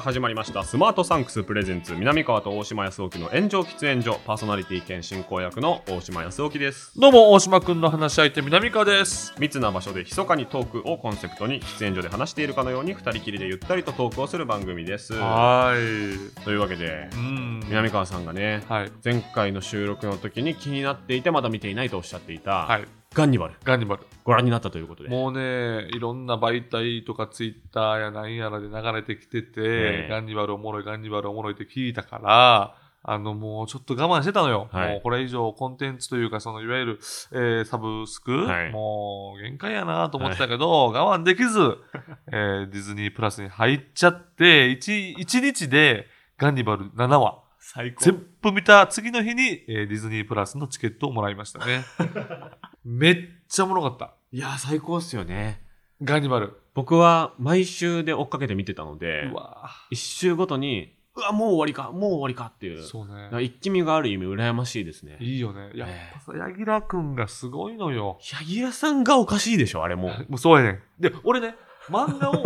あ始まりましたスマートサンクスプレゼンツ南川と大島康沖の炎上喫煙所パーソナリティ兼進行役の大島康沖ですどうも、大島くんの話し相手、南川です。密な場所で密かにトークをコンセプトに喫煙所で話しているかのように二人きりでゆったりとトークをする番組ですはーい。というわけでうん。南川さんがねはい。前回の収録の時に気になっていてまだ見ていないとおっしゃっていた、はい。ガンニバルガンニバル。ご覧になったということでもうね、いろんな媒体とかツイッターやなんやらで流れてきてて、ええガンニバルおもろい、ガンニバルおもろいって聞いたから、あの、もうちょっと我慢してたのよ。はいもうこれ以上コンテンツというか、そのいわゆる、えーサブスク、はいもう限界やなと思ってたけど、我慢できず、えーディズニープラスに入っちゃって、1, 一日でガンニバル7話。最高全部見た次の日に、えーディズニープラスのチケットをもらいましたね。めっちゃおもろかった。いや最高っすよねガンニバル。僕は毎週で追っかけて見てたのでうわ一週ごとにうわもう終わりかもう終わりかっていうそうね。一気見がある意味羨ましいですねいいよね。やっえぱさ、柳楽くんがすごいのよ。柳楽さんがおかしいでしょあれもう もうそうやねん。で、俺ね、漫画を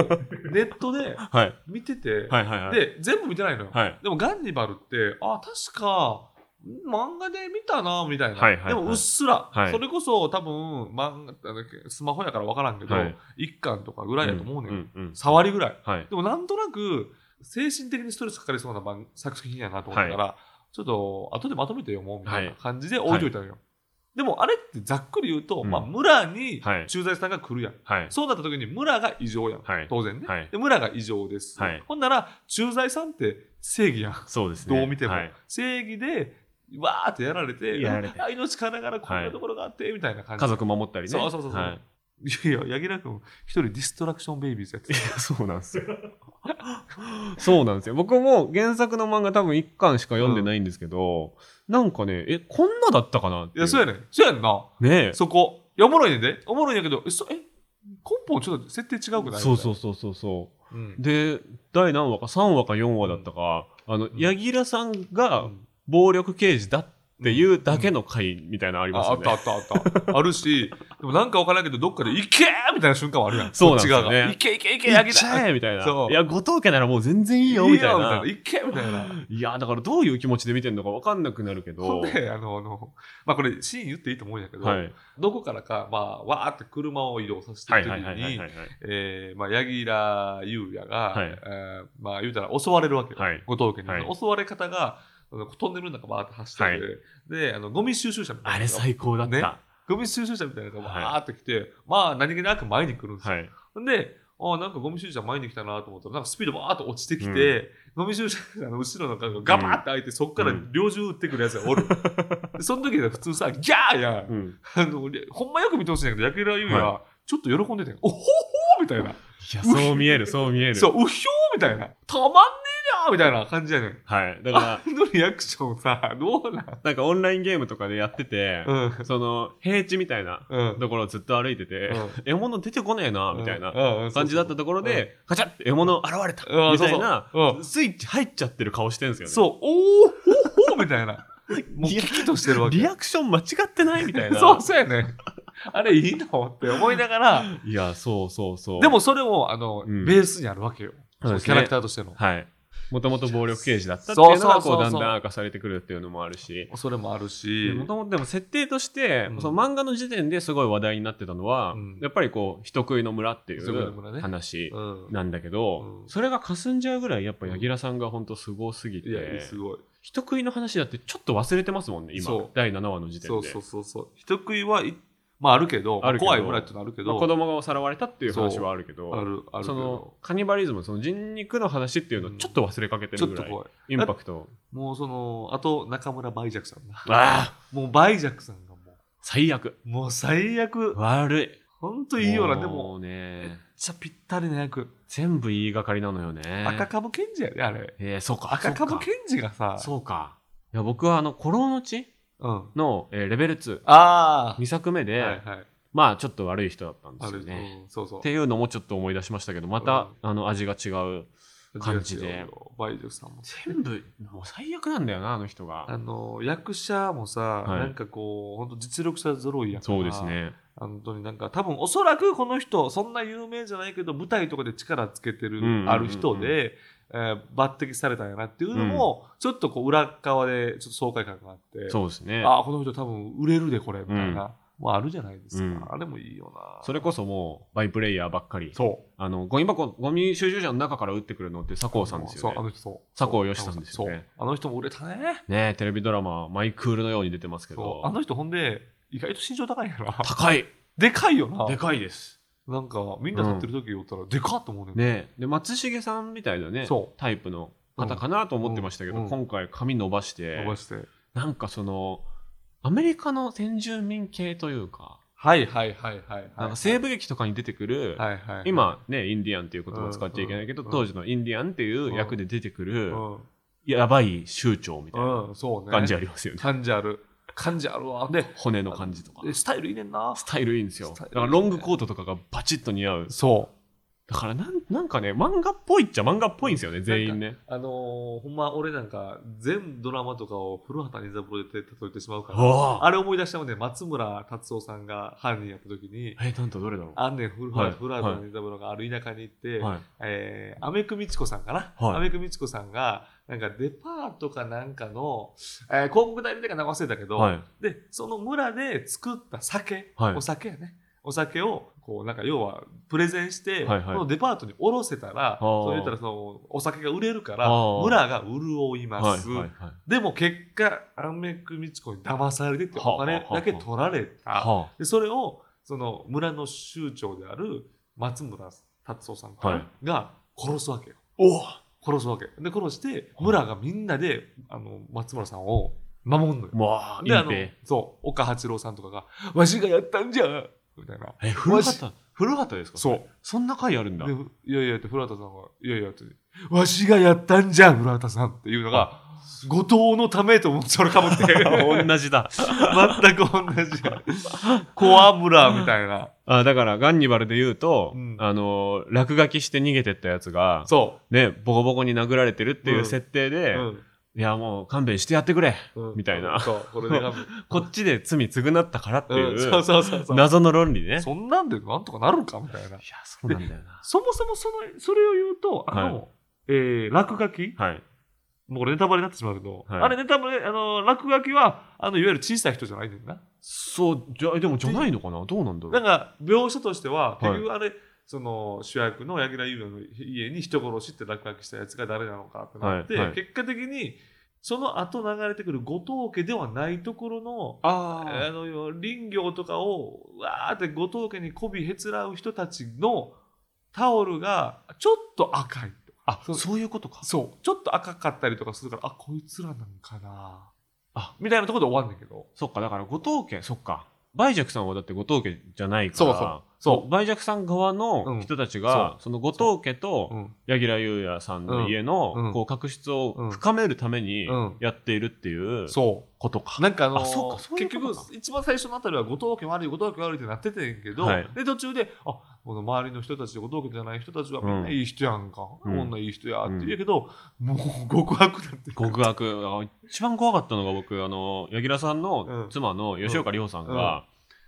ネットではい。見てて、はいはいはい。で、全部見てないのよ。はい。でもガンニバルって、あ、確か、漫画で見たな、みたいな。はいはいはい。でもうっすら、はい。それこそ多分、漫画、スマホやから分からんけど、はい。一巻とかぐらいやと思うねうんうん触りぐらい。はい。でもなんとなく、精神的にストレスかかりそうな漫作品やなと思ったから、ちょっと後でまとめて読もうみたいな感じで置いといたのよ。でもあれってざっくり言うと、うんまあ村にはい駐在さんが来るやん。はいそうなった時に村が異常やん。はい当然ね、はいで。村が異常です。はいほんなら駐在さんって正義やん。そうですねどう見ても。はい正義で、わーってやられて、やられてあ命からがらこんなところがあって、みたいな感じ。家族守ったりねそうそうそうそうはいいやいや、柳楽君、一人ディストラクションベイビーズやっていやそうなんですよ そうなんですよ僕も原作の漫画多分一巻しか読んでないんですけど、なんかねえこんなだったかなっていや、そうやねん。そうやんな。ねえそこ。いや、おもろいねんで。おもろいんやけど、え、そえ根本ちょっと設定違うくないそうそうそうそうそうう。うん。で第何話か3話か4話だったか、あのん柳楽さんうがん暴力刑事だっていうだけの回みたいなのありますああよね、ったあったあった。あるし、でもなんかわからんけど、どっかで、いけーみたいな瞬間はあるやん。そうなんですよね。こっち側がいけいけいけ、行っ柳ちゃ楽えみたいな。そういや後藤家ならもう全然いいよみたいな。いけみたいな。いやだからどういう気持ちで見てるのか分かんなくなるけど。ほんで、あの、あの、まあこれ、シーン言っていいと思うんやけど、はい。どこからか、まあ、わーって車を移動させてはいる時に、えーまあ、柳楽優也が、はい。えーまあ、言うたら襲われるわけよ。はい。後藤家に、はい。襲われ方が、トンネルの中バーって走ってて、で、あの、ゴミ収集車みたいな。あれ最高だった、ね。ゴミ収集車みたいなのがはい。バーって来て、まあ、何気なく前に来るんですよ。はい。で、あなんかゴミ収集車前に来たなと思ったら、なんかスピードバーっと落ちてきて、ゴミ収集車の後ろの鍵がガバーって開いて、そこから猟銃撃ってくるやつがおる。でその時は普通さ、ギャーやん。うん、あの、りほんまよく見てほしいんだけど、焼浦優也、はちょっと喜んでて、おほほーみたいな。いやそう見える そう見えるそう、うひょーみたいな。たまんねえなーみたいな感じやねん。はいだからあのリアクションさ、どうなん？なんかオンラインゲームとかでやってて、うん。その平地みたいなうん。ところをずっと歩いてて、うん獲物出てこねえなみたいなな感じだったところで、カチャって獲物現れたうんみたいなスイッチ入っちゃってる顔してるんですよねそう、おーほほーみたいな。もうキキとしてるわけ。リアクション間違ってないみたいなそう、そうやね。あれいいの？って思いながら、いやそうそうそう。でもそれも、あの、うん。ベースにあるわけよ。そキャラクターとしての。はい。もともと暴力刑事だったっていうのがこうだんだん明かされてくるっていうのもあるし。それもあるし、もともとでも設定として、うん。その漫画の時点ですごい話題になってたのは、うん。やっぱりこう人食いの村っていう話うん。なんだけど、うん。それが霞んじゃうぐらいやっぱ柳楽さんが本当すごすぎて、いや、すごい。人食いの話だってちょっと忘れてますもんね今。第7話の時点で。そうそうそうそう。人食いはい、まああるけど、あるけど怖い村っていうのあるけど、まあ子供がさらわれたっていう話はあるけどある、あるけそのど、カニバリズムその人肉の話っていうのをちょっと忘れかけてるぐらい、ちょっと怖い。インパクトもうその、あと中村梅雀さんな。ああもう梅雀さんがも最悪う、もう最悪。悪いほんといいよな。でも、うめっね、ちゃぴったりな役。全部言いがかりなのよね。赤株賢治やで、あれ。えー、そうか。赤株賢治がさ、そうか。いや、僕はあの、古老の地うん。の、えーレベル2、あ2作目あ。で、はいはい。まあ、ちょっと悪い人だったんですよね。うん、そうそう。っていうのもちょっと思い出しましたけど、また、あの、味が違う。感じで。梅女さんも。全部、もう最悪なんだよな、あの人あが。の、役者もさ、はいなんかこう、本当実力者揃いやから。そうです。ね。本当になんか、多分おそらくこの人、そんな有名じゃないけど、舞台とかで力つけてるある人で、えー抜擢されたんやなっていうのも、ちょっとこう、裏側でちょっと爽快感があって、そうですね。ああ、この人多分売れるで、これ、みたいな。もうあるじゃないですか。うんあれもいいよな。それこそもう、バイプレイヤーばっかり。そう。あの、ゴミ箱、ゴミ収集車の中から撃ってくるのって佐藤さんですそう、あよね。の人そう。佐藤義さんですよね。あの人も売れたね。ねえテレビドラマ、マイクールのように出てますけど。あの人ほんで、意外と身長高いんやな。高い。でかいよな。でかいです。なんか、みんな立ってる時言ったら、でかっと思うねん。ねえで、松重さんみたいなねそ、タイプの方かなと思ってましたけど、うんうん今回髪伸ばして伸、ばして。なんかその、アメリカの先住民系というか、はいはいはいはい。なんか西部劇とかに出てくる、はいはい。今ね、インディアンっていう言葉を使っちゃいけないけど、うん当時のインディアンっていう役で出てくる、うん。やばい州長みたいなうん、そうね。感じありますよね。感じある。感じあるわ。で、骨の感じとか。でスタイルいいねんな。スタイルいいんですよ。だからロングコートとかがバチッと似合う。そだからなんなんかね、漫画っぽいっちゃ漫画っぽいんですよね、全員ね。う。あのー、ほんま俺なんか、全ドラマとかを古畑任三郎で例えてしまうから、ああれ思い出したもんね、松村達夫さんが犯人やった時に、え、なんとどれだろうあんねん古畑任三郎がある田舎に行って、はい。えー、アメクミチコさんかな、はいアメクミチコさんが、なんかデパートかなんかの、えー、広告代理店かなんか忘れたけど、はい。で、その村で作った酒、はいお酒やね。お酒を、こう、なんか要は、プレゼンして、はいはいこのデパートに卸せたら、ーそう言ったらその、お酒が売れるから村が潤います。はい。はい。でも結果、アメクミチコに騙されてってお金だけ取られた。はでそれを、その村の州長である松村達夫さんはいが殺すわけよ。お殺すわけ。で、殺して、村がみんなで、あの、松村さんを守んのよ。わあ、いで、あのそう、岡八郎さんとかが、わしがやったんじゃみたいな。え、古畑、古畑ですか？そう。そんな回あるんだで。いやいやって、古畑さんが、いやいやって、わしがやったんじゃ古畑さんっていうのが、後藤のためと思って、それかぶって。同じだ。全く同じや。コア村みたいな。あだから、ガンニバルで言うと、うんあの、落書きして逃げてったやつが、そね、ボコボコに殴られてるっていううん設定う。で、うんいや、もう勘弁してやってくれ、うんみたいなそう、これで多分 こっちで罪償ったからっていう、うんそうそうそうそう。謎の論理ね。そんなんでなんとかなるかみたいな。いや、そうなんだよな。そもそもその、それを言うと、あの、はえー、落書き？はい。もうこれネタバレになってしまうけど、はいあれネタバレ、あの、落書きは、あの、いわゆる小さい人じゃないねんな。そう、じゃ、でもじゃないのかな？どうなんだろう。なんか、描写としては、はい結局あれ、その主役の柳楽優弥の家に人殺しって落書きしたやつが誰なのかってなって、はいはい。結果的に、その後流れてくる後藤家ではないところの、ああの林業とかをわーって後藤家に媚びへつらう人たちのタオルがちょっと赤いとか。あ、そう。そういうことか。そう。ちょっと赤かったりとかするからあこいつらなんかな。あ。みたいなところで終わんねんけど。そっか、だから後藤家、そっか。梅若さんはだって後藤家じゃないから、そうそうそう。梅若さん側の人たちが、う。んその後藤家とう。ん。柳楽優弥さんの家の、こう確執をうん。深めるためにうん。やっているっていうそことか。うなんかあのーあそうかそういう結局一番最初のあたりは後藤家悪い後藤家悪いってなっててんけど、はい。で途中であこの周りの人たち後藤家じゃない人たちはみんないい人やんか、うん。こんないい人やって言うけど、もう極悪だって。極悪。あ一番怖かったのが僕、あの、柳楽さんのうん妻の吉岡里帆さんが、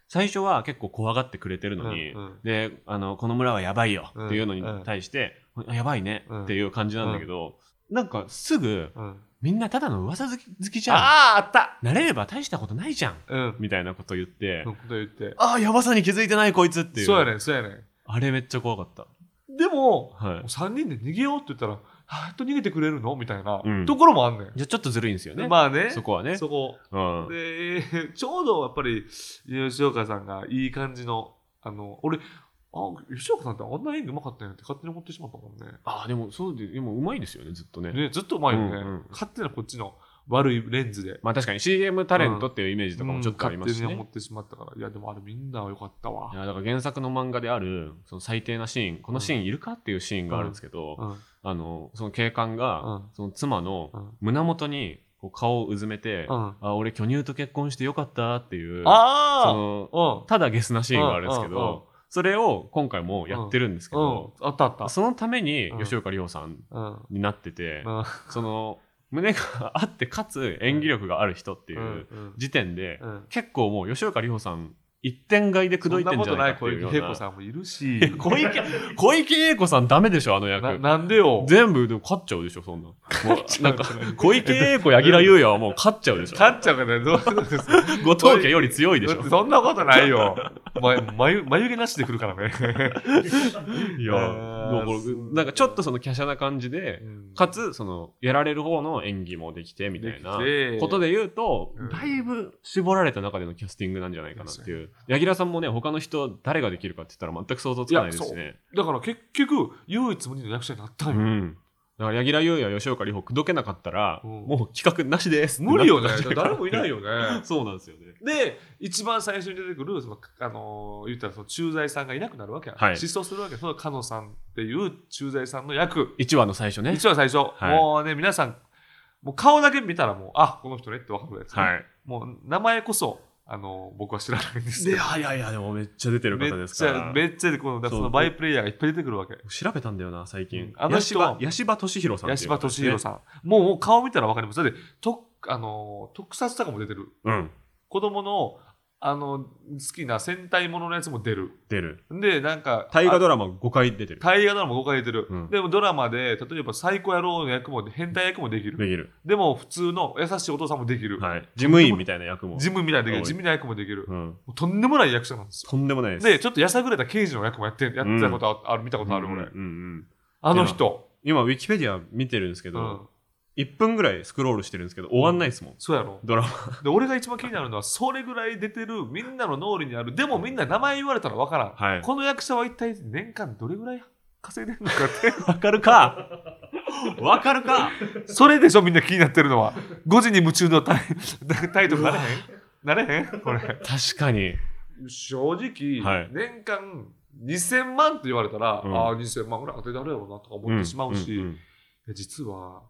最初は結構怖がってくれてるのに、うんうんで、あの、この村はやばいよっていうのにうん対して、あやばいねうんっていう感じなんだけど、なんかすぐ、うんみんなただの噂好き好きじゃん。あああった慣れれば大したことないじゃん。うんみたいなこと言って、って。ああ、やばさに気づいてないこいつっていう。そうやねん、そうやねん。あれめっちゃ怖かった。でも、はい。3人で逃げようって言ったら、はやっと逃げてくれるの？みたいな、うんところもあんねん。じゃあちょっとずるいんですよね。まあね、そこはね。そこ。うん。で、ちょうどやっぱり、吉岡さんがいい感じの、あの、俺、あ、吉岡さんってあんな演技うまかったんやって勝手に思ってしまったもんね。ああ、でもそうで、でもうまいですよね、ずっとね。ね、ずっとうまいよね。うんうん勝手なこっちの、悪いレンズで。まあ確かに CM タレントっていうイメージとかもちょっとありますしね。うん勝手に思ってしまったから。いや、でもあれみんな良かったわい。やだから原作の漫画であるその最低なシーンこのシーンいるかっていうシーンがあるんですけど、うん。あのその警官が、うんその妻のうん胸元にこう顔をうずめて、うんあ俺巨乳と結婚してよかったっていうそあのあうん。ただゲスなシーンがあるんですけど、それを今回もやってるんですけど、うん。あったあった。そのためにうん吉岡里帆さんうん。になってて、うんその胸があってかつ演技力がある人っていううん時点で、うん。結構もう吉岡里帆さん一点買いで口説いてんじゃないかって小いうような。池栄子さんもいるし。小池小池栄子さんダメでしょあの役。ななんでよ。全部でも勝っちゃうでしょそんな。もうなんか小池栄子柳楽優弥はもう勝っちゃうでしょ。勝っちゃうからね、どういうことですか？後藤家より強いでしょ。そんなことないよ。ま、眉眉毛なしで来るからね。いやあーだからなんかちょっとその華奢な感じでかつそのやられる方の演技もできてみたいなことで言うと、うん。だいぶ絞られた中でのキャスティングなんじゃないかなっていう柳楽さんもね他の人誰ができるかって言ったら全く想像つかないですしねだから結局、唯一無二の役者になったんよ。うん。だから柳楽優弥吉岡里帆口説けなかったら、うん。もう企画なしです無理よね。誰もいないよね。そうなんですよね。で一番最初に出てくるその、あのー言ったらその駐在さんがいなくなるわけや、はい。失踪するわけその加野さんっていう駐在さんの役。1話の最初ね。一番最初、はい。もうね皆さんもう顔だけ見たらもうあこの人ねって分かるやつ、ね。はい。もう名前こそあの僕は知らないんですけど。でいやいやいやでもめっちゃ出てるめっ方ですちから。ゃめっちゃでこのだそのバイプレイヤーがいっぱい出てくるわけ。調べたんだよな最近、うん。あの人は八柴八柴俊弘さんって八柴敏弘さん。もう顔見たら分かります。だってとあのー特撮とかも出てる。うん。子供のあの好きな戦隊もののやつも出る。出る。でなんか大河あドラマ5回出てる。大河ドラマ5回出てる、うん。でもドラマで例えばサイコ野郎の役も変態役もできる。できる、でも普通の優しいお父さんもできる、はい、事務員みたいな役も、ジムみたいなできる。はい。地味な役もできる、もうん、うとんでもない役者なんですよ。とんでもないです。でちょっとやさぐれた刑事の役もやってやってたことある、見たことある俺、うんうんうん。あの人、今ウィキペディア見てるんですけど、うん、1分ぐらいスクロールしてるんですけど終わんないですもん、そうやろ。ドラマ。で俺が一番気になるのはそれぐらい出てるみんなの脳裏にある。でもみんな名前言われたら分からん、はい。この役者は一体年間どれぐらい稼いでるのかって。わかるか？わかるか？それでしょみんな気になってるのは。5時に夢中のタイ タイトルなれへん？なれへん？これ。確かに。正直、はい。年間2000万って言われたら、うん。ああ2000万ぐらい当てたるやろうなとか思ってしまうし、んんん実は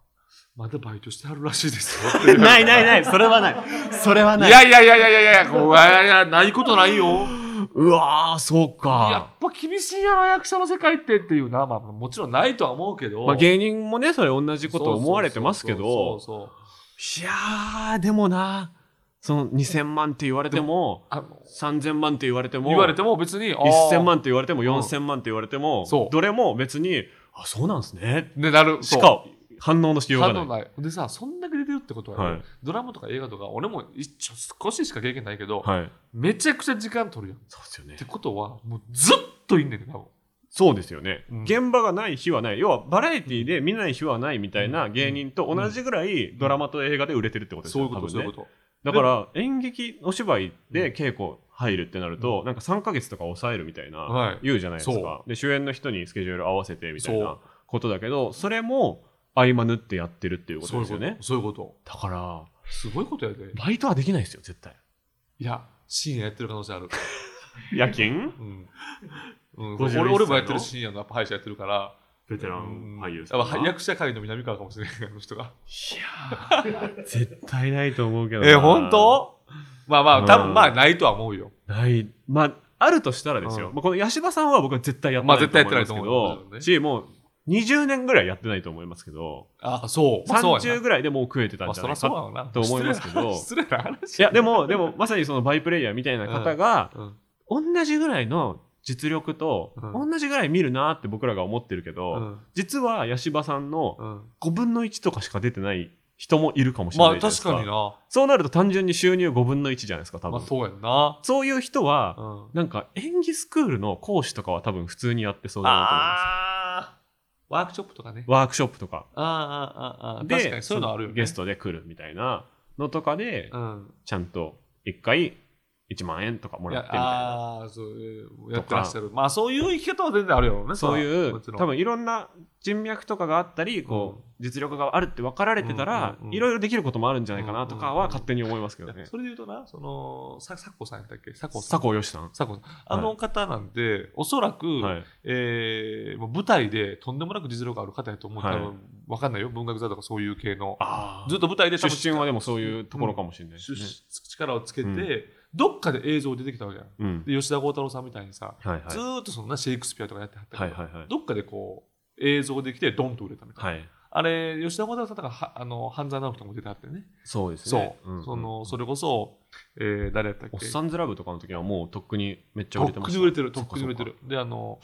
まだバイトしてはるらしいですよ。ないないない。それはない。それはいない。やいやいやいやいやいやこういやいやないことないよ。うわーそうやかっぱ厳しいやろ役者の世界ってっていうな、まあ、もちろんないとは思うけど、まあ、芸人もねそれ同じこと思われてますけど。いやーでもな。その2000万って言われてもあの3000万って言われても言われても別にあー。1000万って言われてもうん4000万って言われても、どれも別にあそうなんですね。ねなるしか反応のしようがない。でさそんだけ出てるってことは、はい。ドラマとか映画とか俺も一応少ししか経験ないけど、はい。めちゃくちゃ時間取るやん。っそうですよね。てことはもうずっといんねんね多分。そうですよね、うん。現場がない日はない。要はバラエティで見ない日はないみたいな芸人と同じぐらいドラマと映画で売れてるってことですよそういうこと、ね。そういうこと。だから演劇お芝居で稽古入るってなると、なんか3ヶ月とか抑えるみたいな、はい。言うじゃないですそかで主演の人にスケジュール合わせてみたいなことだけどそれも合間縫ってやってるっていうことですよね。そういうこと。だからすごいことやで。バイトはできないですよ絶対。いや深夜やってる可能性ある。夜勤？うん、うん、51俺俺もやってる深夜の歯医者やってるから。ベテラうん。ン俳優やっぱ役者界の南川かもしれないあの人が。いやー絶対ないと思うけどな。え本当？まあまあ多うん。分まあないとは思うよ。ない。まああるとしたらですよ、うん。まあ、この八柴さんは僕は絶対やってまあないと思いますけ絶対やってないと思うど、ね。しもう20年ぐらいやってないと思いますけどあそう。まあそうや30ぐらいでもう食えてたんじゃないかそうだろうな。と思いますけど。失礼な失礼な。話いやでもでもまさにそのバイプレイヤーみたいな方がうん。同じぐらいの実力とうん。同じぐらい見るなって僕らが思ってるけど、うん。実は八柴さんのうん。5分の1とかしか出てない人もいるかもしれなまあいじゃないですか,、確かにな。そうなると単純に収入5分の1じゃないですか多分、まあそうやんな。そういう人は、うん。なんか演技スクールの講師とかは多分普通にやってそうだなと思います。ああワークショップとかね。ワークショップとか。ああああああで確かにそういうのあるよね。ゲストで来るみたいなのとかで、うん。ちゃんと一回1万円とかもらってみたいな。ああ、そう、えーやってらっしゃる。まあ、そういう生き方は全然あるよね。そういう、多分いろんな人脈とかがあったり、こう、実力があるって分かられてたらいろいろできることもあるんじゃないかなとかは勝手に思いますけどね。それで言うとな、その、さ、さこさんやったっけ？さこさん。佐藤よしさん。さこさん。あの方なんて、おそらく、はい。えーもう舞台でとんでもなく実力ある方やと思う。はい多分、わかんないよ。文学座とかそういう系の。あずっと舞台で出身はでもそういうところかもしれない。力をつけて、うんどっかで映像出てきたわけじゃん。うん。で、吉田鋼太郎さんみたいにさ、はいはい。ずーっとそのな、シェイクスピアとかやってはったけど、はいはいはい。どっかでこう、映像できてドンと売れたみたいな。はい。あれ、吉田鋼太郎さんとかは、あの、半沢直樹とかも出てはってね。そうですそう。ね。んその、それこそ、えー、誰やったっけ？おっさんずラブとかの時はもうとっくにめっちゃ売とってくれました。に売れてる、とそっくに売れてる。で、あの、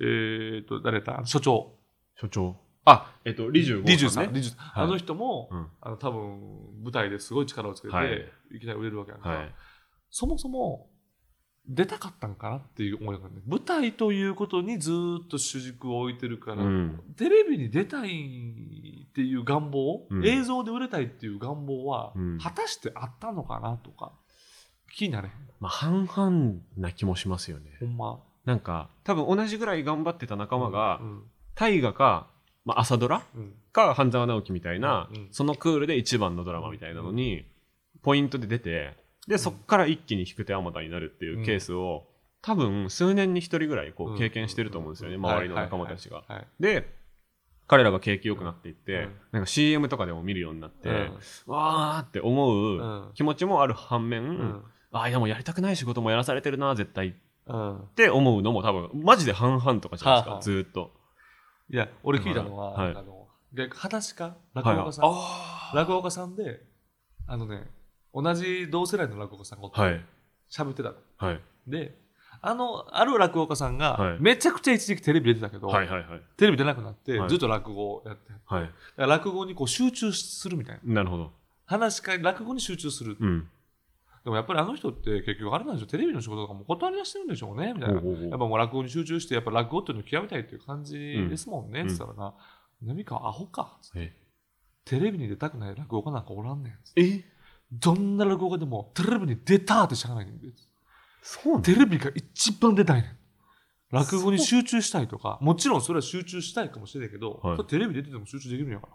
えーと、誰やった？所長。所長？あ、えっと、リジュリジュさん、ね。リジュさんはいあの人も、うん。あの、多分、舞台ですごい力をつけて、はいい、きなり売れるわけやんか。はい。そもそも、出たかったんかなっていう思いがね、舞台ということにずーっと主軸を置いてるから、うん。テレビに出たいっていう願望、うん映像で売れたいっていう願望は、うん果たしてあったのかなとか、気になれ。まあ、半々な気もしますよね。ほんま。なんか、多分同じぐらい頑張ってた仲間がう、ん大河か、まあ、朝ドラうんか、半沢直樹みたいなうん、そのクールで一番のドラマみたいなのに、ポイントで出て、で、そっから一気に引く手あまたになるっていうケースを、多分数年に一人ぐらいこう経験してると思うんですよね、うん。周りの仲間たちが。で、彼らが景気良くなっていって、うん。なんか CM とかでも見るようになって、はいわーって思う気持ちもある反面、うん。ああ、でもやりたくない仕事もやらされてるな、絶対。っうん。て思うのも多分、マジで半々とかじゃないですか、ずーっと。いや、俺聞いたのは、はい。あの、で、話か落語家さん、あ落語家さんで、あのね、同じ同世代の落語家さんがおってはい。喋ってたの。はい。で、あの、ある落語家さんが、はいめちゃくちゃ一時期テレビ出てたけど、はいはいはい。テレビ出なくなって、はいずっと落語をやって、はい。ら落語にこう集中するみたいな。なるほど。話し会、落語に集中する。うん。でもやっぱりあの人って結局あれなんでしょう、テレビの仕事とかも断り出してるんでしょうね、みたいな。ほうほうほうやっぱもう落語に集中して、やっぱ落語っていうのを極めたいっていう感じですもんね、うんつったらな、何かアホか。え？テレビに出たくない落語家なんかおらんねん。え？どんな落語家でもテレビに出たってしゃあないねんで。そうテレビが一番出たいねん。落語に集中したいとか、もちろんそれは集中したいかもしれないけど、はいテレビ出てても集中できるんやから。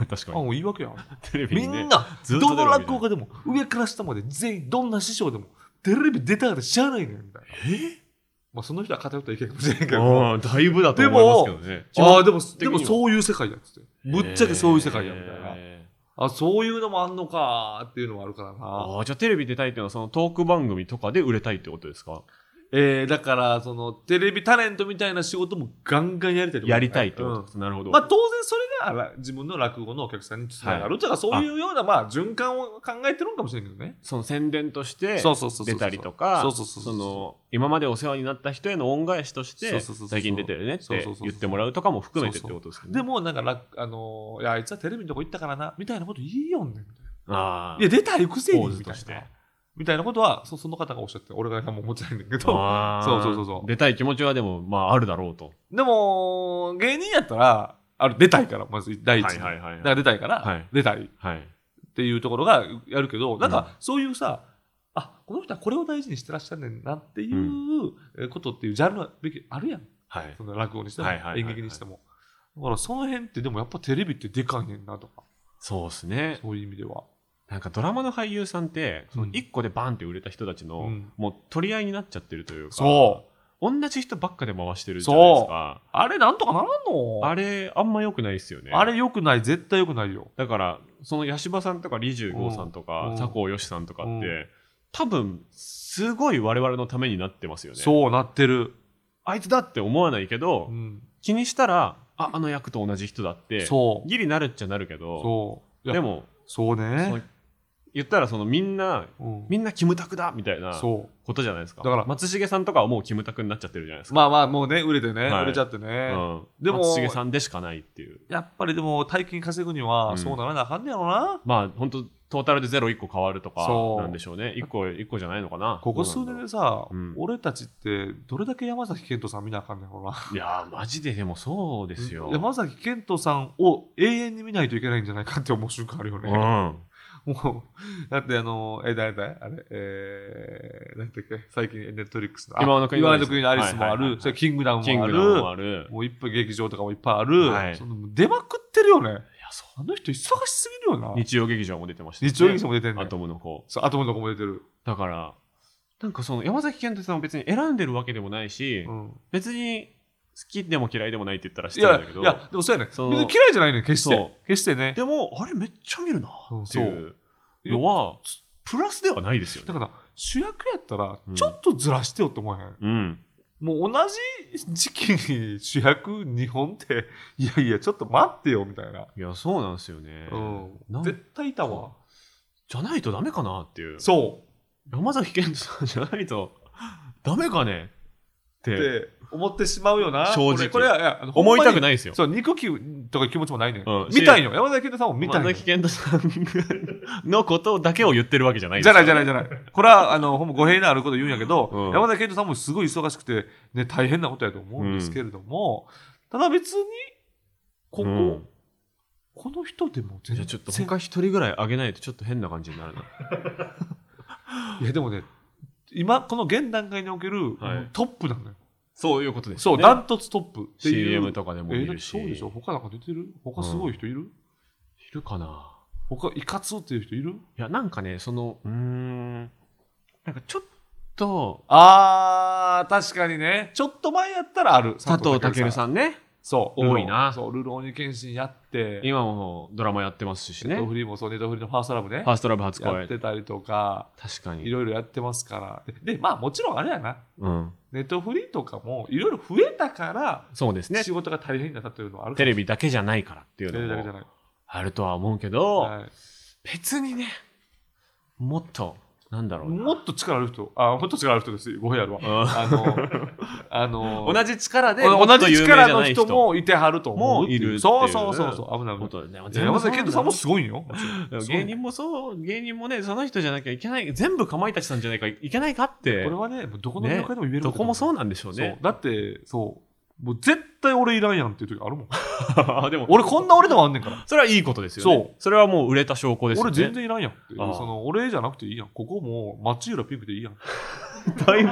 あ、確かに。もういいわけやん。テレビにね。みんな、どの落語家でも、上から下まで全員、どんな師匠でも、テレビ出たからしゃあないねん、みたいな。え？まあ、その人は偏った意見かもしれんけど。ああ、だいぶだと思いますけどね。ああ、でも、でもそういう世界だっつって。ぶっちゃけそういう世界や、みたいな。あ、そういうのもあんのかっていうのもあるからな。ああ、じゃあテレビ出たいっていうのはそのトーク番組とかで売れたいってことですか？えー、だから、その、テレビタレントみたいな仕事もガンガンやりたいやりたいってことうんです。なるほど。まあ、当然それがら自分の落語のお客さんにつながる。だからそういうような、まあ、循環を考えてるんかもしれんけどね。その宣伝としてそうそうそうそう出たりとかそうそうそうそうその今までお世話になった人への恩返しとしてそうそうそうそう最近出てるねって言ってもらうとかも含めてってことですよね。でも、なんか楽、あのーいや、あいつはテレビのとこ行ったからな、みたいなこと言いよんねん、みたいな。ああいや、出たいくせに、ポーみたいなズとして。みたいなことは、そその方がおっしゃって、俺が何も思ってないんだけど、そうそうそうそう出たい気持ちはでもまああるだろうと。でも、芸人やったら、ある出たいから、まず第一に。はいはいはいはいだから出たいから、はい出たいっはい。ていうところがやるけど、なんうんかそういうさ、あこの人はこれを大事にしてらっしゃるねんなっていうえことっていうジャンルはべきあるやん。はい。その落語にしても、はいはいはいはい演劇にしても。だからその辺ってでもやっぱテレビってでかいねんなとか、そうですね。そういう意味では。なんかドラマの俳優さんって、そのうん一個でバンって売れた人たちの、うんもう取り合いになっちゃってるというか、そう。同じ人ばっかで回してるじゃないですか。あれなんとかならんの？あれ、あんま良くないですよね。あれ良くない、絶対良くないよ。だから、その八柴さんとか李十剛さんとか、うん佐藤義さんとかって、うん多分、すごい我々のためになってますよね。そうなってる。あいつだって思わないけど、うん、気にしたら、あ、あの役と同じ人だって、そう。ギリなるっちゃなるけど、そう。でも、そうそねの。言ったらそのみんな、うんみんなキムタクだみたいなそことじゃないですか。だから松重さんとかはもうキムタクになっちゃってるじゃないですう。か。まあまあ、もうね、売れてね、はい売れちゃってね。うん、でも松重さんでしかないっていう。やっぱりでも、大金稼ぐには、うんそうならなあかんねやろな。まあ、本当トータルでゼロ1個変わるとかそうなんでしょうね。1個、一個じゃないのかな。ここ数年でさ、うん俺たちって、どれだけ山崎賢人さん見なあかんねやろな。いやー、マジででもそうですよ。山崎賢人さんを永遠に見ないといけないんじゃないかって思う瞬間あるよね。うん。もう、だってあの、え、誰だあれ、えー、なんだっけ？最近ネットリックスの。あ今の国のアリス今の国のアリスもある。それキングダムもある。キングダムもある。もういっぱい劇場とかもいっぱいある。はいその出まくってるよね。いや、そあの人忙しすぎるよな。う。日曜劇場も出てました、日曜劇場も出てんねアん。トムの子。そう、アトムの子も出てる。だから、なんかその山崎賢人さんは別に選んでるわけでもないし、うん。別に好きでも嫌いでもないって言ったら失いや、礼だけど、いや、でもそうやね。別そ嫌いじゃないね、決して。決してね。でも、あれめっちゃ見るなうんっていうのは、プラスではないですよね。だから、主役やったらう、んちょっとずらしてよって思えへん？うん。もう同じ時期に主役2本って、いやいや、ちょっと待ってよ、みたいな。いや、そうなんですよね。うん絶対いたわ。じゃないとダメかなっていう。そう。山崎賢人さんじゃないとダメかね？って思ってしまうよな。正直これは、思いたくい。ないですよ。そう、憎きとか気持ちもないねん。うん見たいよ。山崎健太さんも見たいの山崎賢人さんのことだけを言ってるわけじゃないじゃないじゃない。じゃない。これは、あの、ほんま語弊のあること言うんやけど、うん山崎健人さんもすごい忙しくて、ね、大変なことやと思うんですけれども、ただ別に、ここ、うんこの人でも全然。ちょっと他一人ぐらいあげないとちょっと変な感じになるな。いや、でもね、今、この現段階における、はいトップなのよ。そういうことですそう、よね。ダントツトップっていう。CM とかでもし。そうでしょ？他なんか出てる？他すごい人いる、いるかな他、いかつっていう人いる？いや、なんかね、その、うーん、なんかちょっと、あー、確かにね。ちょっと前やったらある。佐藤健ん。さんね、そう。多いなそう、ルローニケンシンやって、今もドラマやってますしね。ネットフフリーもそう、ネットフリーのファーストラブね。ァーストラブ初や公演。ってたりとか、確かに。いろいろやってますから。で、でまあもちろんあれやな。うん。ネットフリーとかもいろいろ増えたから、そうですね仕。事が大変になったというのはあるかテもレビだけじゃないからっていうテレビだけじゃない。あるとは思うけど、はい別にね、もっと、なんだろうな。もっと力ある人、あ、もっと力ある人です。語弊あるわ。うんあの、あの、同じ力で、同じじ力の人人もいてはると思ういう。もいるそうそうそうそう。危ない危ない。ことでね。いや山崎健人さんもすごいんよ。芸人もそう、芸人もね、その人じゃなきゃいけない、全部かまいたちさんじゃないかいけないかって、これはね、どこの業界でも言えるどこもうそうなんでしょうね。だって、そう。もう絶対俺いらんやんっていう時あるもん。でも、俺こんな俺でもあんねんから。それはいいことですよね。そうそれはもう売れた証拠ですよね。俺全然いらんやんっていうその俺じゃなくていいやん。ここもう町浦ピンクでいいやん。だいぶ、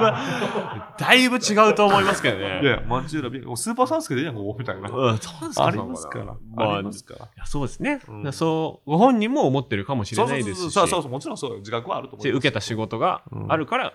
だいぶ違うと思いますけどね。いや、町浦ピンク、スーパーサンスケでいいやん、ここみたいな。うん、そうですかありますから。まああ、りますから。いやそうですね、うんそう、ご本人も思ってるかもしれないですし、そうそうそうそう、もちろんそうよ自覚はあると思う。で受けた仕事があるから、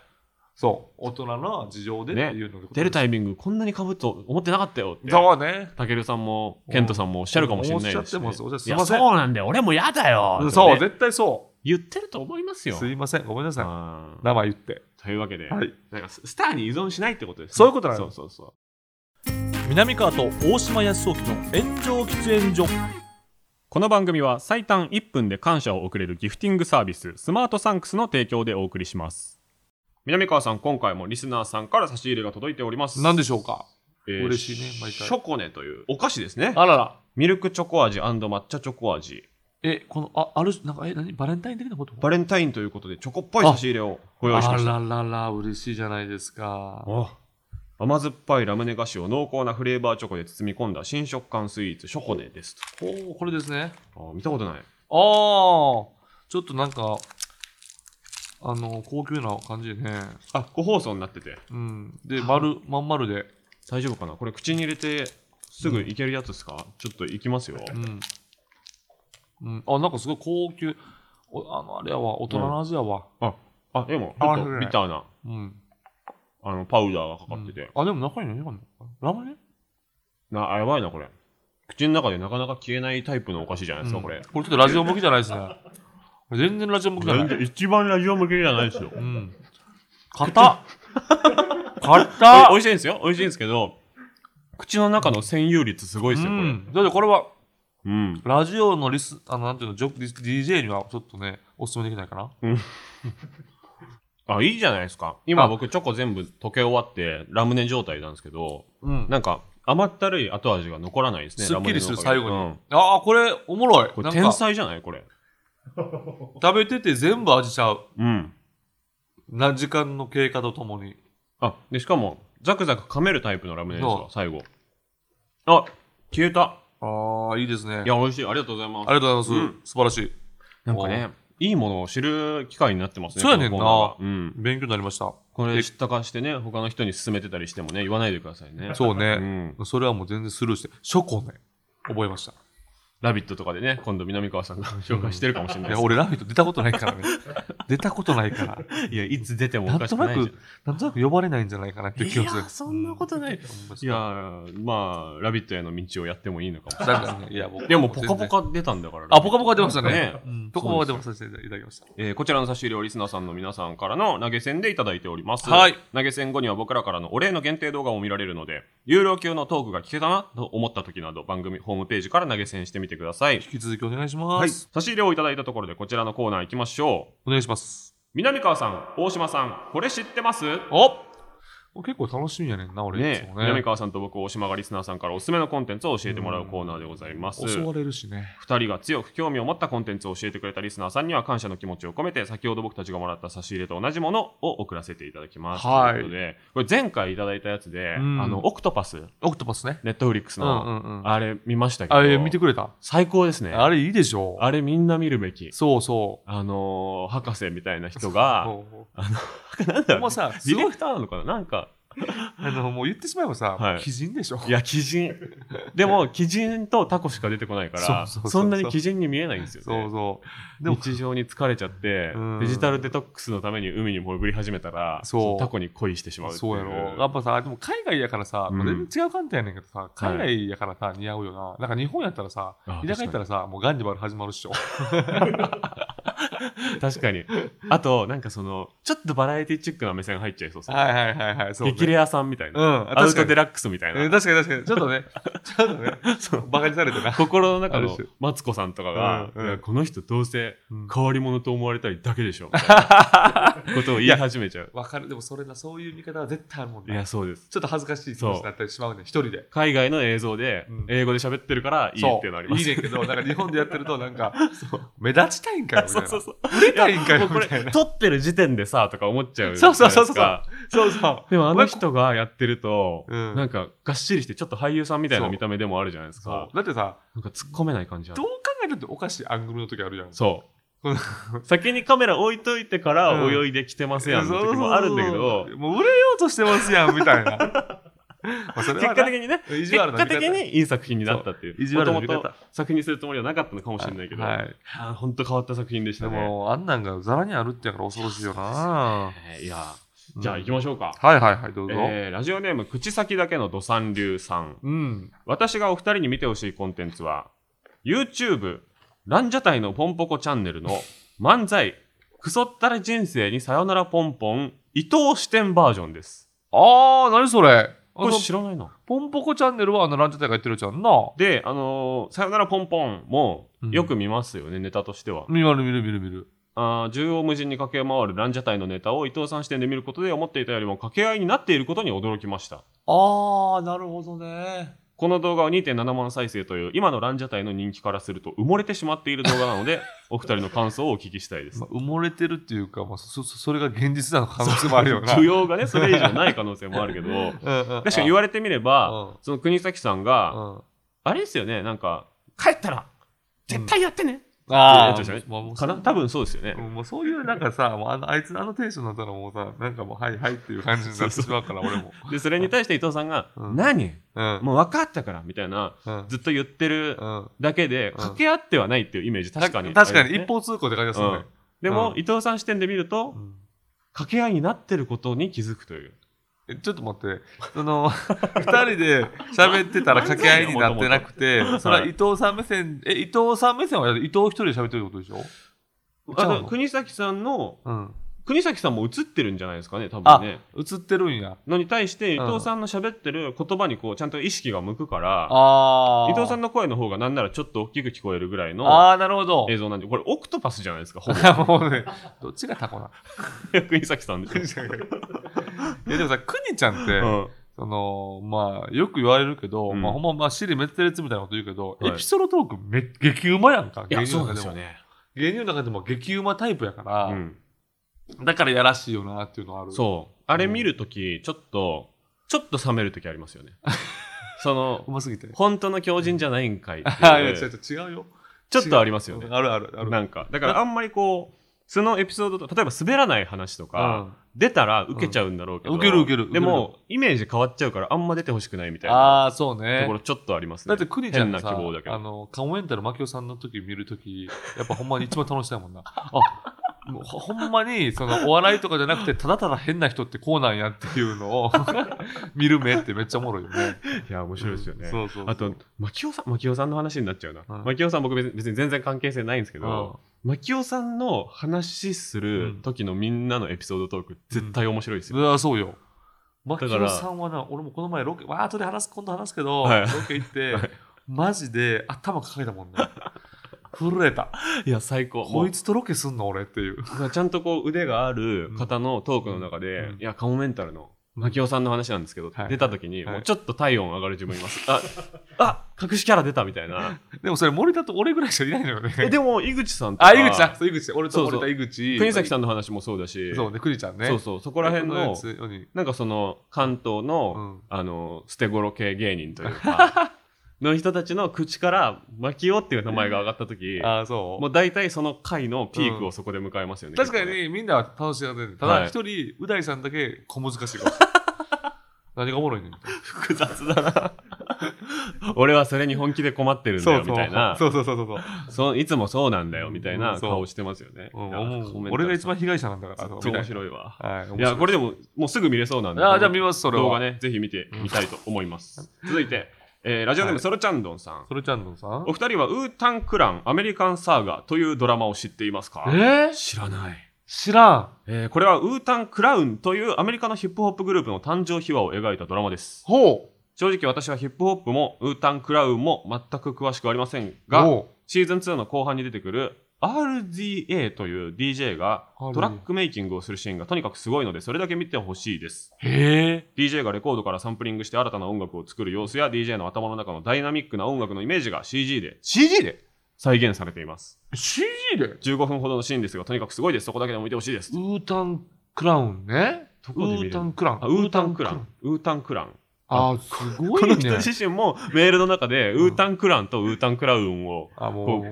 そう、大人の事情でっていうのが出るタイミングこんなに被ると思ってなかったよって。そうね。たけるさんも、ケントさんもおっしゃるかもしれないですし、おっしゃってますおっしゃっていや、すいませんそうなんだよ。俺も嫌だよ。そう、ね絶対そ言ってると思いますう。よ。すいません、ごめんなさい。うん生言って。というわけで、はい。なんかススターに依存しないってことですね。そういうことなのそうそうそう。南川と大島康雄の炎上喫煙所。この番組は最短1分で感謝を送れるギフティングサービススマートサンクスの提供でお送りします南川さん今回もリスナーさんから差し入れが届いております。何でしょうか？えー嬉しいね毎回。ショコネというお菓子ですね。あらら。ミルクチョコ味抹茶チョコ味。え、この、あ、ある、なんか、え、何？バレンタイン的なこと？バレンタインということでチョコっぽい差し入れをご用意しました。あららら、嬉しいじゃないですか。あ甘酸っぱいラムネ菓子を濃厚なフレーバーチョコで包み込んだ新食感スイーツショコネですと。おーこれですね。あ見たことない。ああ、ちょっとなんか、あの、高級な感じでね。あ個包装になっててうん。で、丸、まん丸で。大丈夫かな？これ口に入れてすぐいけるやつですか、ちょっといきますよ、うん。うん。あ、なんかすごい高級。おあの、あれやわ、大人の味やわ。あ、あ、でも、ちょっとビターな、うん。あの、パウダーがかかってて。あ、でも中に何があるのラムネ？な、あ、やばいな、これ。口の中でなかなか消えないタイプのお菓子じゃないですか、うんこれ。これちょっとラジオ向きじゃないですね。全然ラジオ向きじゃない。一番ラジオ向けじゃないですよ。うん。硬っ硬っ美味しいんですよ。美味しいんですけど、口の中の占有率すごいですよ、これ。うん。だってこれは、うん。ラジオのリス、あの、なんていうの、ジョ DJ にはちょっとね、おすすめできないかな。あ、いいじゃないですか。今あ僕チョコ全部溶け終わって、ラムネ状態なんですけど、うん。なんか甘ったるい後味が残らないですね。すっきりする最後にうんああ、これ、おもろい。これ天才じゃないこれ。食べてて全部味ちゃう。うん。な、時間の経過とともに。あ、で、しかも、ザクザク噛めるタイプのラムネですそうよ、最後。あ、消えた。ああ、いいですね。いや、美味しい。ありがとうございます。ありがとうございます。うん素晴らしい。なんかね、いいものを知る機会になってますね。そうやねんなこのコーナーがうん。勉強になりました。これ知ったかしてね、他の人に勧めてたりしてもね、言わないでくださいね。そううね。ん。それはもう全然スルーして、初歩ね、覚えました。ラビットとかでね、今度南川さんが 紹介してるかもしれないいや、です。俺ラビット出たことないからね。出たことないから。いや、いつ出てもおなんかしくないじゃんとなく、なんとなく呼ばれないんじゃないかなっていう気がする。いやそんなことないうん。いやー、まあ、ラビットへの道をやってもいいのかもしれない。だからね、いや、僕でも、ポカポ。カ出たんだから。あ、ポカポカ出ましたねね。うんポカポカ出まさせていただきました。えーこちらの差し入れをリスナーさんの皆さんからの投げ銭でいただいております。はい投げ銭後には僕らからのお礼の限定動画も見られるので、有料級のトークが聞けたなと思った時など、番組ホームページから投げ銭してみてください。引き続きお願いしまはい。す。差し入れをいただいたところで、こちらのコーナー行きましょう。お願いします。南川さん、大島さん、これ知ってます？お結構楽しみやねんな、俺。ねも南川さんと僕、大島がリスナーさんからおすすめのコンテンツを教えてもらうコーナーでございます。襲われるしね。2人が強く興味を持ったコンテンツを教えてくれたリスナーさんには感謝の気持ちを込めて先ほど僕たちがもらった差し入れと同じものを送らせていただきます。はいということでこれ前回いただいたやつで、うんあのオクトパスオクトパスね。 Netflix うんの、うんうん。あれ見ましたけどあれ見てくれた？最高ですねあれいいでしょあれみんな見るべきそうそう。あのー博士みたいな人がそう なんだろうディレク、ターなのかな？なんか あの、もう言ってしまえばさ、はい。鬼人でしょ。いや鬼人。でも鬼人とタコしか出てこないから そんなに鬼人に見えないんですよね。そうそう。でも、日常に疲れちゃってうん。デジタルデトックスのために海に潜り始めたらそう。タコに恋してしまうっていそうやろ。やっぱさ、でも海外やからさ、うん。全然違う観点やねんけどさ、海外やからさ、似合うよな。なんか日本やったらさ、あ田舎やったらさ、もうガンジバル始まるっしょ。確かに。あとなんかそのちょっとバラエティチックな目線入っちゃいそうですね。はいはいはいはい、そう、ね。激レアさんみたいな、うん、ラアウトデラックスみたいな、確かに確かに。ちょっとね、ちょっとね、バカにされてな。心の中のある種。マツコさんとかが、うんうん。いやこの人どうせうん。変わり者と思われたいだけでしょ。みたいなことを言い始めちゃう。わかる。でもそれな、そういう見方は絶対あるもんね。いやそうです。ちょっと恥ずかしい気持ちになったりしまうね、一人で。海外の映像でうん。英語で喋ってるからいいっていうのあります。いいねんけど、なんか日本でやってると、なんか、目立ちたいんかよ、みたいな。そうそうそう売れたいんかよ、これ。撮ってる時点でさとか思っちゃうそうそうそうそうそうそう。でもあの人がやってると、うんなんかがっしりしてちょっと俳優さんみたいな見た目でもあるじゃないですそかう。だってさ、なんか突っ込めない感じあるどう考えたっておかしいアングルの時あるじゃん。そう。先にカメラ置いといてからうん泳いできてますやんの時もあるんだけど、もう売れようとしてますやん、みたいな。結果的にね、意地結果悪な見方的にいい作品になったっていう。意地悪な見方作品にするつもりはなかったのかもしれないけど、はい。あーほんと変わった作品でしでたね。も、あんなんがザラにあるってやから恐ろしいよな。えーいや、じゃあ行きましょうか。はいはいはい、どうぞ。えーラジオネーム口先だけの土三流さん。うん。私がお二人に見てほしいコンテンツは、YouTube、ランジャタイのポンポコチャンネルの漫才、クソったれ人生にさよならポンポン、伊藤視点バージョンです。あー、何それあこれの知らないな。ポンポコチャンネルはあのランジャタイがやってるじゃんな。で、あのーさよならポンポンもうんよく見ますよね、ネタとしては。見る見る見る見る。あー縦横無尽に駆け回るランジャタイのネタを伊藤さん視点で見ることで思っていたよりも掛け合いになっていることに驚きました。あー、なるほどね。この動画は2.7万再生という今のランジャタイの人気からすると埋もれてしまっている動画なので お二人の感想をお聞きしたいです。ま。あ、埋もれてるっていうか、まあ、そそそれが現実なの可能性もあるよな。需要がねそれ以上ない可能性もあるけど。うんうん確かに言われてみればうん。その国崎さんがうん。あれですよねなんか帰ったら絶対やってね、あってやつですよねまあもうかな？多分そうですよね、うんもうそういうなんかさ、もうあのあいつあのテンションになったらもうさ、なんかもうはいはいっていう感じになってしまうから、俺も。でそれに対して伊藤さんが「うん。何？うん。もう分かったから」みたいなうん。ずっと言ってるうん。だけで掛け合ってはないっていうイメージ確かに。確かに一方通行で感じがするね。でも、うん。伊藤さん視点で見るとうん。掛け合いになってることに気づくという。えちょっと待って、その、二人で喋ってたら掛け合いになってなくて、それは伊藤さん目線、え、伊藤さん目線は伊藤一人で喋ってるってことでしょ？あ国崎さんのうん。国崎さんも映ってるんじゃないですかね多分ね。映ってるんや。のに対して伊うん。藤さんの喋ってる言葉にこうちゃんと意識が向くからあ伊藤さんの、の声の方がなんならちょっと大きく聞こえるぐらいのああ、なるほど。映像なんでこれオクトパスじゃないですかほぼ。もうね、どっちがタコな 国崎さんですよ、いやでもさ、くにちゃんって、うんその、まあ、よく言われるけど、うんまあ、ほんま、まあ、尻滅裂みたいなこと言うけど、はいエピソードトークめ、激うまやんか。いやそう芸人の中でも。ね、芸人の中でも激うまタイプやから、うん、だからやらしいよなっていうのはある。そうあれ見るときちょっとちょっと冷めるときありますよね そのうますぎて。本当の狂人じゃないんかいいうあ違う 違うよ。ちょっとありますよね。あるあるある。なんか、だからあんまりこう、そのエピソードと、例えば滑らない話とか、出たら受けちゃうんだろうけど、うん受ける受けるでも、イメージ変わっちゃうから、あんま出てほしくないみたいなああ、そうね。ところちょっとありますね。だって、クニちゃんな希望だけどあの、カモメンタルマキオさんの時見る時やっぱほんまに一番楽しそうやもんな。あ、ほほんまに、その、お笑いとかじゃなくて、ただただ変な人ってこうなんやっていうのを 見る目ってめっちゃおもろいよね。いや、面白いですよね。そうそうそうあと、牧雄さん、牧雄さんの話になっちゃうな。うん牧雄さん、僕別に全然関係性ないんですけう牧雄さんの話する時のみんなのエピソードトーク、絶対面白いですよ。うわそうよ。さんはな、俺もこの前ロケ、わあ、後で話す、今度話すけど、はいロケ行って、マジで頭抱えたもんね。震えた。いや、最高。もこいつとロケすんの俺っていう。うちゃんとこう腕がある方のトークの中で、うんいや、カモメンタルの牧雄さんの話なんですけど、はい出た時に、はいもうちょっと体温上がる自分います。あ、あ、隠しキャラ出たみたいな。でもそれ森田と俺ぐらいしかいないのよね。え、でも、井口さんとか、あ、井口さん。そう井口。俺と森田井口。国崎さんの話もそうだし、そうね、国ちゃんね。そうそう、そこら辺の、なんかその、関東の、うんあの、捨て頃系芸人というか、の人たちの口から、牧雄っていう名前が上がった時、あ、そう。もう大体その回のピークをそこで迎えますよね。確かにみんなは楽しいやってるたはいだ一人、う大さんだけ小難しい。何がおもろいねん。複雑だな。俺はそれに本気で困ってるんだよ、みたいな。そうそうそうそうそう。そういつもそうなんだよ、みたいな顔してますよね。うんいや思うコメント俺が一番被害者なんだから。そう面白いわ。はい。いや、これ。れでも、もうすぐ見れそうなんで。あじゃあ見ます、それは。動画。ね、ぜひ見てみたいと思います。続いて、えーラジオネーム、はいソロチャンドンさん。それちゃんのさんお二人はウータンクランアメリカンサーガというドラマを知っていますか？えー？知らない。知らん。えーこれはウータンクラウンというアメリカのヒップホップグループの誕生秘話を描いたドラマです。ほ正直私はヒップホップもウータンクラウンも全く詳しくありませんう。が、ほシーズン2の後半に出てくる RDA という DJ がトラックメイキングをするシーンがとにかくすごいのでそれだけ見てほしいです。う。へえ。DJ がレコードからサンプリングして新たな音楽を作る様子や DJ の頭の中のダイナミックな音楽のイメージが CG で CG で？再現されています。CG で？15分ほどのシーンですがとにかくすごいです。そこだけでも見てほしいです。ウータンクラウンね。ウどこで見れるータンクラウン。あウータンクラン。ウータンクラン。あー、すごいね。この人自身もメールの中でウータンクランとウータンクラウンを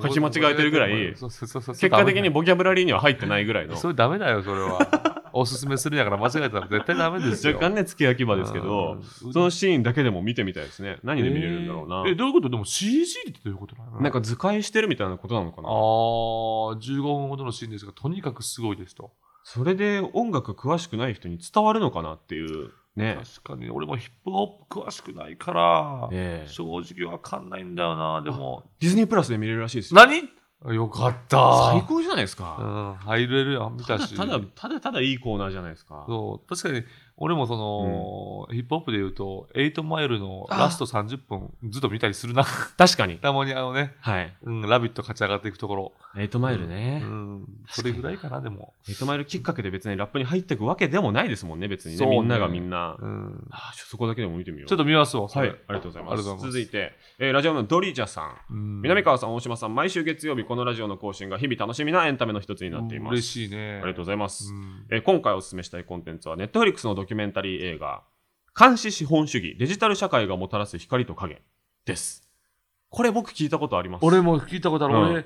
書き間違えてるぐらい結果的にボキャブラリーには入ってないぐらいの。それダメだよ、それは。おすすめするんやから間違えたら絶対ダメですよ。若干ね付け焼き場ですけどうん。そのシーンだけでも見てみたいですね。何で見れるんだろうな。えどういうこと？でも CG ってどういうことなの？なんか図解してるみたいなことなのかあなー、15分ほどのシーンですが、とにかくすごいですと。それで音楽詳しくない人に伝わるのかなっていうね。確かに、俺もヒップホップ詳しくないから、ええ。正直わかんないんだよな、でも。ディズニープラスで見れるらしいですよ。何？よかった。最高じゃないですうかん、入れるやん、見たし。ただただただただいいコーナーじゃないですか。そう。確かに俺もその、ヒップホップで言うと8マイルのラスト30分ずっと見たりするな。確かに。たまにあのね、はい。うん、ラビット勝ち上がっていくところ、8マイルね。うん、それぐらいかなでも、8マイルきっかけで別にラップに入っていくわけでもないですもんね別にね。そうね。みんながみんな。うん、あそこだけでも見てみよう。ちょっと見ますわそはい、れありがとうございます。続いて、えーラジオのドリジャさん。うん。南川さん、大島さん、毎週月曜日、このラジオの更新が日々楽しみなエンタメの一つになっています。嬉しいね。ありがとうございます。うん。えー今回お勧めしたいコンテンツは、ネットフリックスのドキュメンタリー映画、監視資本主義、デジタル社会がもたらす光と影です。これ僕聞いたことあります。俺も聞いたことある、うん俺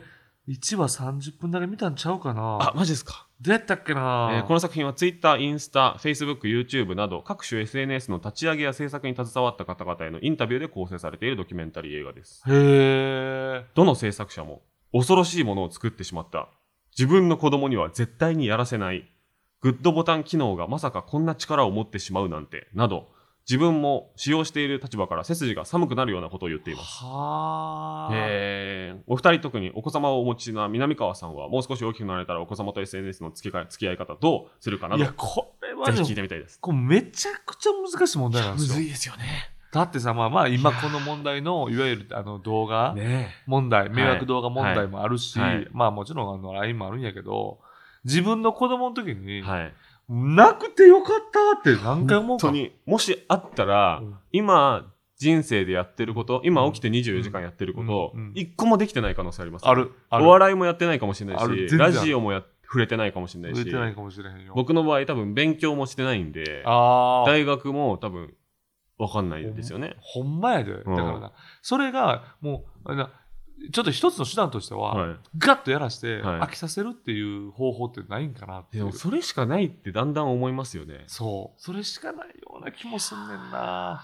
1話30分だけ見たんちゃうかなあ、マジですか？どうやったっけな、えーこの作品は Twitter、インスタ、Facebook、YouTube など各種 SNS の立ち上げや制作に携わった方々へのインタビューで構成されているドキュメンタリー映画です。へえどの制作者も恐ろしいものを作ってしまった。自分の子供には絶対にやらせない。グッドボタン機能がまさかこんな力を持ってしまうなんて。など、自分も使用している立場から背筋が寒くなるようなことを言っています。はあ、えーお二人特にお子様をお持ちな南川さんはもう少し大きくなられたらお子様と SNS の付き合い付き合い方どうするかないどやこれはぜひ聞いてみたいです。これめちゃくちゃ難しい問題なんですよですよね。だってさ、まあまあ今この問題のいわゆるあの動画ね問題、迷惑動画問題もあるし、はいはいまあもちろんあの LINE もあるんやけど、自分の子供の時に、え。はい。なくてよかったって何回思うか。本当に、もしあったら、うん今、人生でやってること、今起きて24時間やってることうんうん、一個もできてない可能性あります。ある。ある。お笑いもやってないかもしれないし、ラジオもや触れてないかもしれないし、売れてないかもしれへんよ。僕の場合多分勉強もしてないんで。大学も多分わかんないですよね。ほんまやで。だからな、それがもう、ちょっと一つの手段としては、はい。ガッとやらして、はい。飽きさせるっていう方法ってないんかなっていう。でもそれしかないってだんだん思いますよね。そう。それしかないような気もすんねんな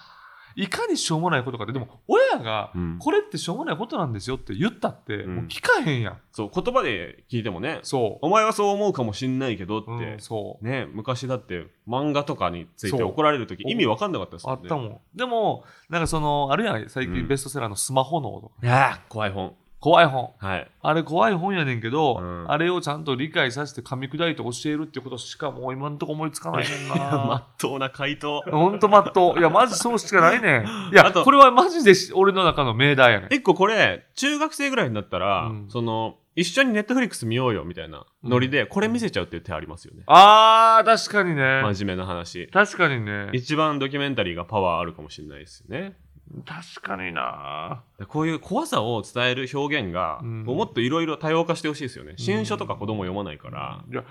いかにしょうもないことかってでも親がうん。これってしょうもないことなんですよって言ったって、うん。もう聞かへんやん。そう言葉で聞いてもねそお前はそう思うかもしんないけどって、う、うん、そう。ね昔だって漫画とかについて怒られる時意味わかんなかったですもんね。あったもん。でもなんかそのあるやん最うん。近ベストセラーのスマホ脳とか、いやー怖い本怖い本。はい。あれ怖い本やねんけど、うん。あれをちゃんと理解させて噛み砕いて教えるってことしかもう今んとこ思いつかないねん まなっとうな回答。ほんとまっとう。いやマジそうしかないねん。いやあとこれはマジでし俺の中の命題やねん。一個これ中学生ぐらいになったら、うん。その一緒にネットフリックス見ようよみたいなノリでこれ見せちゃうっていう手ありますよね、あー確かにね。真面目な話。確かにね。一番ドキュメンタリーがパワーあるかもしれないですよね確かにな。こういう怖さを伝える表現が、うん。もっといろいろ多様化してほしいですよね。新書とか子供読まないから、いや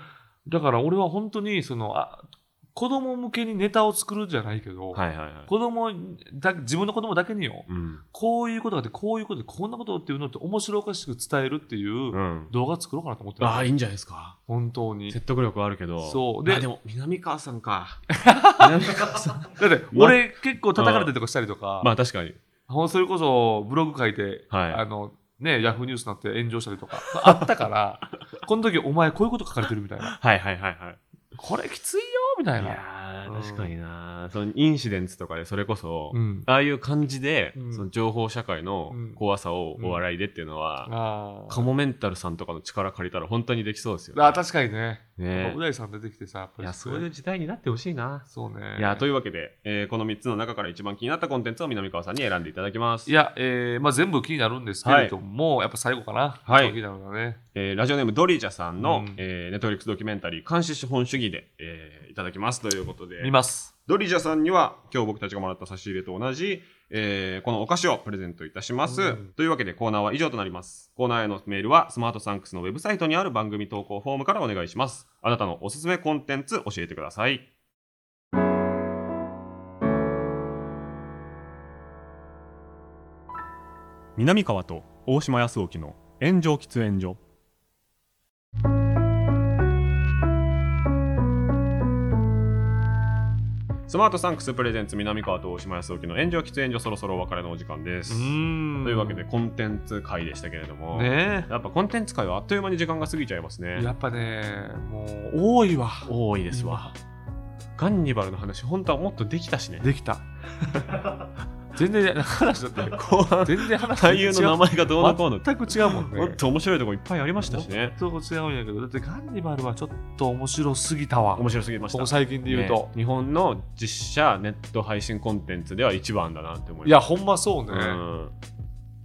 だから俺は本当にそのあ子供向けにネタを作るじゃないけど、はいはいはい、子供だ自分の子供だけによ。うん。こういうことがあってこういうことでこんなことっていうのって面白おかしく伝えるっていううん、動画作ろうかなと思ってる。ああいいんじゃないですか。本当に。説得力あるけど。そう。でででも南川さんか。南川さん。だって俺結構叩かれたりとかしたりとか、まあ確かに。それこそブログ書いて、はい。あのねヤフーニュースになって炎上したりとか。あったから この時お前こういうこと書かれてるみたいな。はいはいはいはいこれきついよみたいな。いや確かになそのインシデンツとかでそれこそ、うん。ああいう感じで、うん。その情報社会のうん。怖さをお笑いでっていうのは、あー。カモメンタルさんとかの力借りたら本当にできそうですよね。あ確かにね。ね。う大さん出てきてさやっぱりいやそうい。う時代になってほしいな。そうね。いやというわけで、えーこの3つの中から一番気になったコンテンツを南川さんに選んでいただきます。いや、えーまあ、全部気になるんですけれども、やっぱ最後かな、はい。気になるのはね。えーラジオネームドリージャさんの、うん。えーネットフリックスドキュメンタリー監視資本主義で、えーいただきますということで。見ます。ドリージャさんには今日僕たちがもらった差し入れと同じ、えーこのお菓子をプレゼントいたします、うん。というわけでコーナーは以上となります。コーナーへのメールはスマートサンクスのウェブサイトにある番組投稿フォームからお願いします。あなたのおすすめコンテンツ教えてください。南川と大島康沖の炎上喫煙所スマートサンクスプレゼンツ南川と大島康沖の炎上喫煙所そろそろお別れのお時間です。んというわけでコンテンツ会でしたけれども、ねやっぱコンテンツ会はあっという間に時間が過ぎちゃいますね。やっぱねもう多いわ多いですわ。ガンニバルの話本当はもっとできたしね。できた 全然話だって。後半全然話俳優の名前がどうのこうの全く違うもんね。もっと面白いとこいっぱいありましたしね。ちょっと違うんやけど。だってガンニバルはちょっと面白すぎたわ。面白すぎました。ここ最近で言うと、ね。日本の実写ネット配信コンテンツでは一番だなって思いいやます。ほんまそうね、うん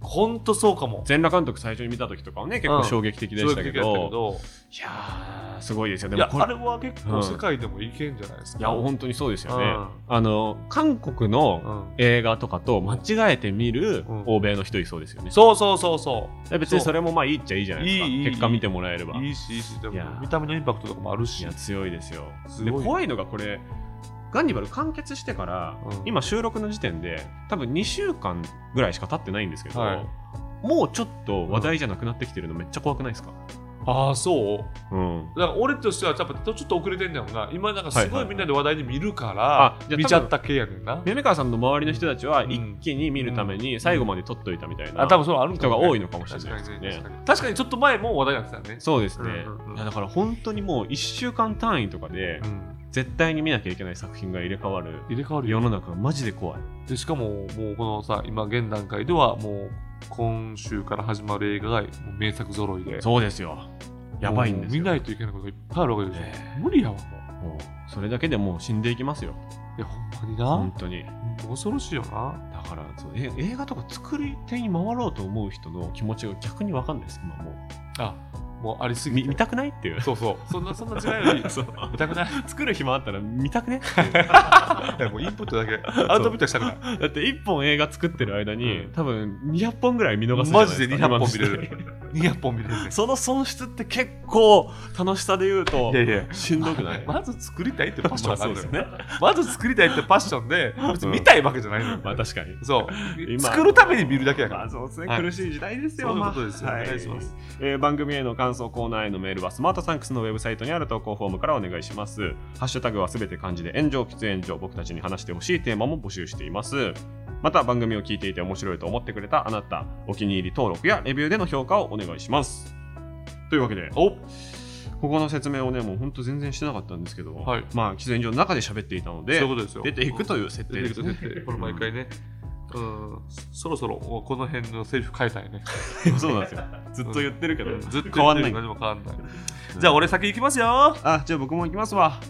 ほんとそうかも。全裸監督最初に見た時とかはね結構衝撃的でしたけど,、いやーすごいですよ。でいやもこれあれは結構世界でもいけんじゃないですか、いや本当にそうですよね、うん。あの韓国のうん。映画とかと間違えて見るうん。欧米の人いそうですよね、そうそうそうそで別にそれもまあいいっちゃいいじゃないですか。結果見てもらえれば。ういいしいいし。でも見た目のインパクトとかもあるし。いや強いですよ。すごい。で怖いのがこれガンニバル完結してから、うん。今収録の時点で多分2週間ぐらいしか経ってないんですけど、はい。もうちょっと話題じゃなくなってきてるのめっちゃ怖くないですか、ああそう？うん、だから俺としてはやっぱちょっと遅れてんだよな。今なんかすごはいみんなで話題に見るかあら見ちゃった系やねんな。夢川さんの周りの人たちはうん。一気に見るために最後まで撮っといたみたいなあ多分そうあるん人が多いののかもしれないです確かにねね確かに。確かにちょっと前も話題になってたよね。そうですね、うんうんうん。いやだから本当にもう1週間単位とかでうん絶対に見なきゃいけない作品が入れ替わる入れ替わるよ。世の中がマジで怖い。でしかももうこのさ今現段階ではもう今週から始まる映画がもう名作揃いで。そうですよ。やばいんですよ。見ないといけないことがいっぱいあるわけでしょ、え無理やわももうそれだけでもう死んでいきますよ。ういやほんまにな、本当に。恐ろしいよな。だからそうえ映画とか作り手に回ろうと思う人の気持ちが逆に分かんないです今もう。あもうありすぎて。み見たくないっていう。そうそう。そんなそんな時間より見たくない。作る暇あったら見たくね。いやもうインプットだけ。アウトプットしたくない。だって1本映画作ってる間に、うん。多分200本ぐらい見逃すじゃないマジで200本見れる。200本見れる。ねその損失って結構楽しさで言うといやいや。しんどくない？まず作りたいってパッションがあるのよまあそう。まず作りたいってパッションで別に見たいわけじゃないのよ、まあ確かに。そう。今作るために見るだけやから。まあそうですね、はい苦しい時代ですよ。そういうことですよ。まあお願いします。えー番組への感想コーナーへのメールはスマートサンクスのウェブサイトにある投稿フォームからお願いします。ハッシュタグはすべて漢字で炎上喫煙所僕たちに話してほしいテーマも募集しています。また番組を聞いていて面白いと思ってくれたあなたお気に入り登録やレビューでの評価をお願いします。というわけでおここの説明をねもうほんと全然してなかったんですけど、はいまあ喫煙所の中で喋っていたのでそういうことですよ出ていくという設定出ていくですねと設定これ毎回ねうん。そろそろこの辺のセリフ変えたいね。そうなんですよ。ずっと言ってるけど、ずっと変わんない。何も変わんない。じゃあ俺先行きますよ。あじゃあ僕も行きますわ